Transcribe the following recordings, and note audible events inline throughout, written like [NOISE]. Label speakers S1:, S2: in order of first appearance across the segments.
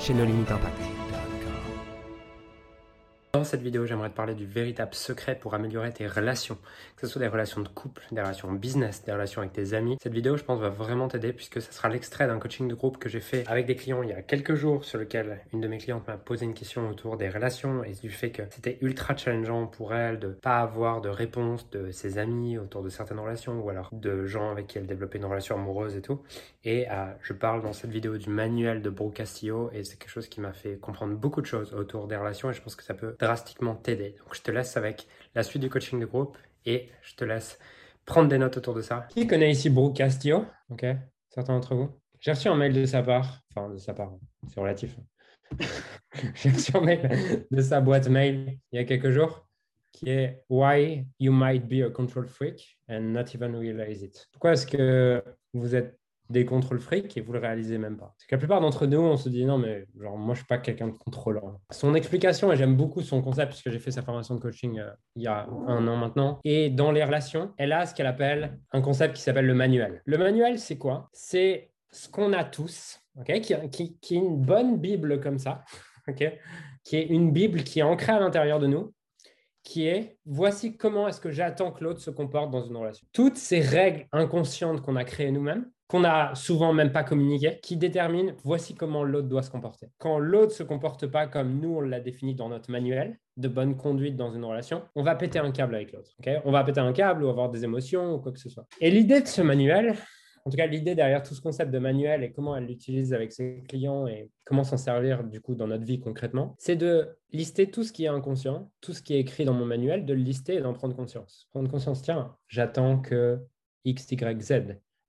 S1: chez Impact. Dans cette vidéo, j'aimerais te parler du véritable secret pour améliorer tes relations, que ce soit des relations de couple, des relations business, des relations avec tes amis. Cette vidéo, je pense, va vraiment t'aider puisque ce sera l'extrait d'un coaching de groupe que j'ai fait avec des clients il y a quelques jours sur lequel une de mes clientes m'a posé une question autour des relations et du fait que c'était ultra challengeant pour elle de pas avoir de réponse de ses amis autour de certaines relations ou alors de gens avec qui elle développait une relation amoureuse et tout. Et euh, je parle dans cette vidéo du manuel de Brooke Castillo et c'est quelque chose qui m'a fait comprendre beaucoup de choses autour des relations et je pense que ça peut drastiquement t'aider. Donc je te laisse avec la suite du coaching de groupe et je te laisse prendre des notes autour de ça. Qui connaît ici Brooke Castillo Ok, certains d'entre vous? J'ai reçu un mail de sa part, enfin de sa part, c'est relatif. [LAUGHS] J'ai reçu un mail de sa boîte mail il y a quelques jours qui est Why you might be a control freak and not even realize it. Pourquoi est-ce que vous êtes des contrôles fric et vous le réalisez même pas. Parce que la plupart d'entre nous, on se dit non, mais genre, moi, je suis pas quelqu'un de contrôlant. Son explication, et j'aime beaucoup son concept, puisque j'ai fait sa formation de coaching euh, il y a un an maintenant, et dans les relations, elle a ce qu'elle appelle un concept qui s'appelle le manuel. Le manuel, c'est quoi? C'est ce qu'on a tous, ok qui, qui, qui, est une bonne Bible comme ça, [LAUGHS] ok qui est une Bible qui est ancrée à l'intérieur de nous, qui est voici comment est-ce que j'attends que l'autre se comporte dans une relation. Toutes ces règles inconscientes qu'on a créées nous-mêmes, qu'on a souvent même pas communiqué, qui détermine voici comment l'autre doit se comporter. Quand l'autre se comporte pas comme nous on l'a défini dans notre manuel de bonne conduite dans une relation, on va péter un câble avec l'autre. on va péter un câble ou avoir des émotions ou quoi que ce soit. Et l'idée de ce manuel, en tout cas l'idée derrière tout ce concept de manuel et comment elle l'utilise avec ses clients et comment s'en servir du coup dans notre vie concrètement, c'est de lister tout ce qui est inconscient, tout ce qui est écrit dans mon manuel, de le lister et d'en prendre conscience. Prendre conscience, tiens, j'attends que X, Y, Z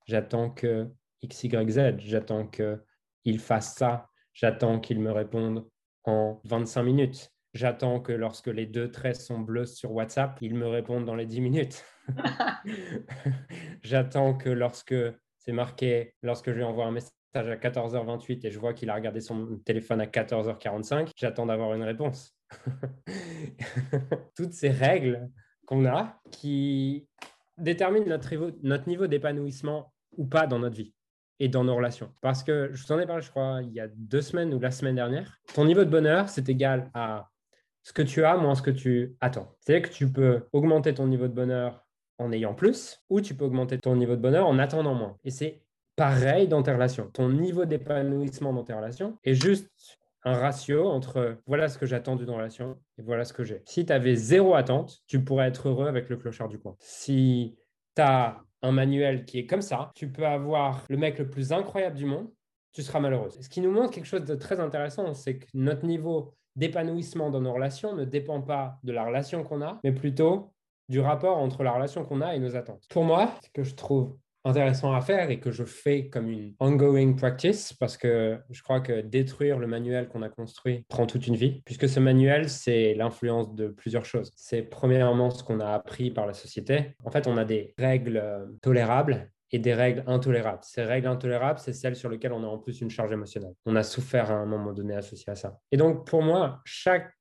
S1: J'attends que X, Y, Z, j'attends qu'il fasse ça, j'attends qu'il me réponde en 25 minutes. J'attends que lorsque les deux traits sont bleus sur WhatsApp, il me réponde dans les 10 minutes. [LAUGHS] j'attends que lorsque c'est marqué, lorsque je lui envoie un message à 14h28 et je vois qu'il a regardé son téléphone à 14h45, j'attends d'avoir une réponse. [LAUGHS] Toutes ces règles qu'on a qui détermine notre niveau, notre niveau d'épanouissement ou pas dans notre vie et dans nos relations. Parce que je vous en ai parlé, je crois, il y a deux semaines ou la semaine dernière. Ton niveau de bonheur, c'est égal à ce que tu as moins ce que tu attends. C'est-à-dire que tu peux augmenter ton niveau de bonheur en ayant plus ou tu peux augmenter ton niveau de bonheur en attendant moins. Et c'est pareil dans tes relations. Ton niveau d'épanouissement dans tes relations est juste un ratio entre voilà ce que j'attends d'une relation et voilà ce que j'ai. Si tu avais zéro attente, tu pourrais être heureux avec le clochard du coin. Si tu as un manuel qui est comme ça, tu peux avoir le mec le plus incroyable du monde, tu seras malheureuse. Ce qui nous montre quelque chose de très intéressant, c'est que notre niveau d'épanouissement dans nos relations ne dépend pas de la relation qu'on a, mais plutôt du rapport entre la relation qu'on a et nos attentes. Pour moi, ce que je trouve intéressant à faire et que je fais comme une ongoing practice parce que je crois que détruire le manuel qu'on a construit prend toute une vie puisque ce manuel c'est l'influence de plusieurs choses. C'est premièrement ce qu'on a appris par la société. En fait, on a des règles euh, tolérables et des règles intolérables. Ces règles intolérables, c'est celles sur lesquelles on a en plus une charge émotionnelle. On a souffert à un moment donné associé à ça. Et donc, pour moi, chaque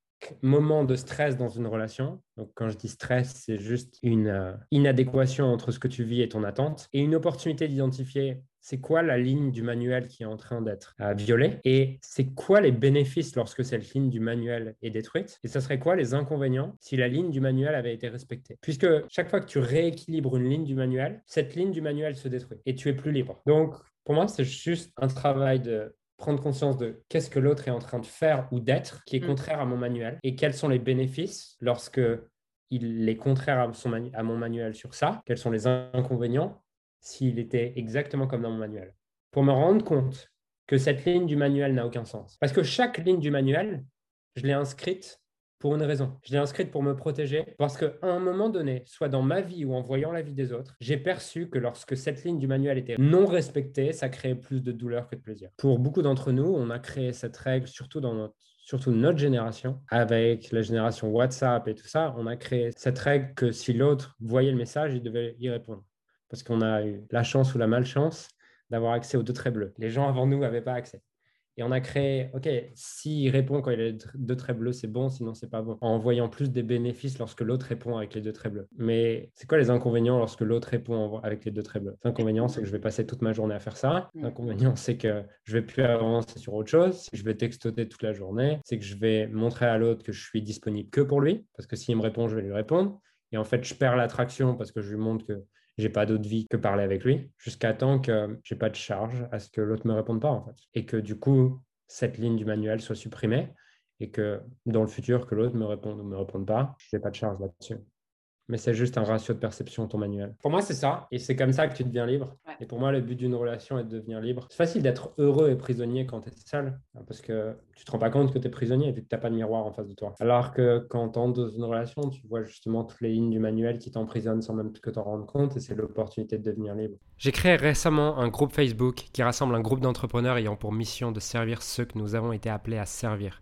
S1: moment de stress dans une relation. Donc, quand je dis stress, c'est juste une euh, inadéquation entre ce que tu vis et ton attente et une opportunité d'identifier c'est quoi la ligne du manuel qui est en train d'être euh, violée et c'est quoi les bénéfices lorsque cette ligne du manuel est détruite et ça serait quoi les inconvénients si la ligne du manuel avait été respectée. Puisque chaque fois que tu rééquilibres une ligne du manuel, cette ligne du manuel se détruit et tu es plus libre. Donc, pour moi, c'est juste un travail de prendre conscience de qu'est-ce que l'autre est en train de faire ou d'être qui est mm. contraire à mon manuel et quels sont les bénéfices lorsque il est contraire à, son à mon manuel sur ça, quels sont les inconvénients s'il était exactement comme dans mon manuel. Pour me rendre compte que cette ligne du manuel n'a aucun sens. Parce que chaque ligne du manuel, je l'ai inscrite pour une raison. Je l'ai inscrite pour me protéger parce qu'à un moment donné, soit dans ma vie ou en voyant la vie des autres, j'ai perçu que lorsque cette ligne du manuel était non respectée, ça créait plus de douleur que de plaisir. Pour beaucoup d'entre nous, on a créé cette règle, surtout dans notre notre génération, avec la génération WhatsApp et tout ça, on a créé cette règle que si l'autre voyait le message, il devait y répondre. Parce qu'on a eu la chance ou la malchance d'avoir accès aux deux traits bleus. Les gens avant nous n'avaient pas accès. Et on a créé, OK, s'il répond quand il a deux traits bleus, c'est bon, sinon c'est pas bon. En voyant plus des bénéfices lorsque l'autre répond avec les deux traits bleus. Mais c'est quoi les inconvénients lorsque l'autre répond avec les deux traits bleus? L'inconvénient, c'est que je vais passer toute ma journée à faire ça. L'inconvénient, c'est que je vais plus avancer sur autre chose. Je vais textoter toute la journée. C'est que je vais montrer à l'autre que je suis disponible que pour lui. Parce que s'il me répond, je vais lui répondre. Et en fait, je perds l'attraction parce que je lui montre que j'ai pas d'autre vie que parler avec lui, jusqu'à temps que j'ai pas de charge à ce que l'autre me réponde pas en fait. Et que du coup, cette ligne du manuel soit supprimée et que dans le futur, que l'autre me réponde ou me réponde pas, j'ai pas de charge là-dessus mais c'est juste un ratio de perception, ton manuel. Pour moi, c'est ça. Et c'est comme ça que tu deviens libre. Et pour moi, le but d'une relation est de devenir libre. C'est facile d'être heureux et prisonnier quand tu es seul, hein, parce que tu te rends pas compte que tu es prisonnier vu que tu n'as pas de miroir en face de toi. Alors que quand tu entres dans une relation, tu vois justement toutes les lignes du manuel qui t'emprisonnent sans même que t'en rendre compte, et c'est l'opportunité de devenir libre.
S2: J'ai créé récemment un groupe Facebook qui rassemble un groupe d'entrepreneurs ayant pour mission de servir ceux que nous avons été appelés à servir.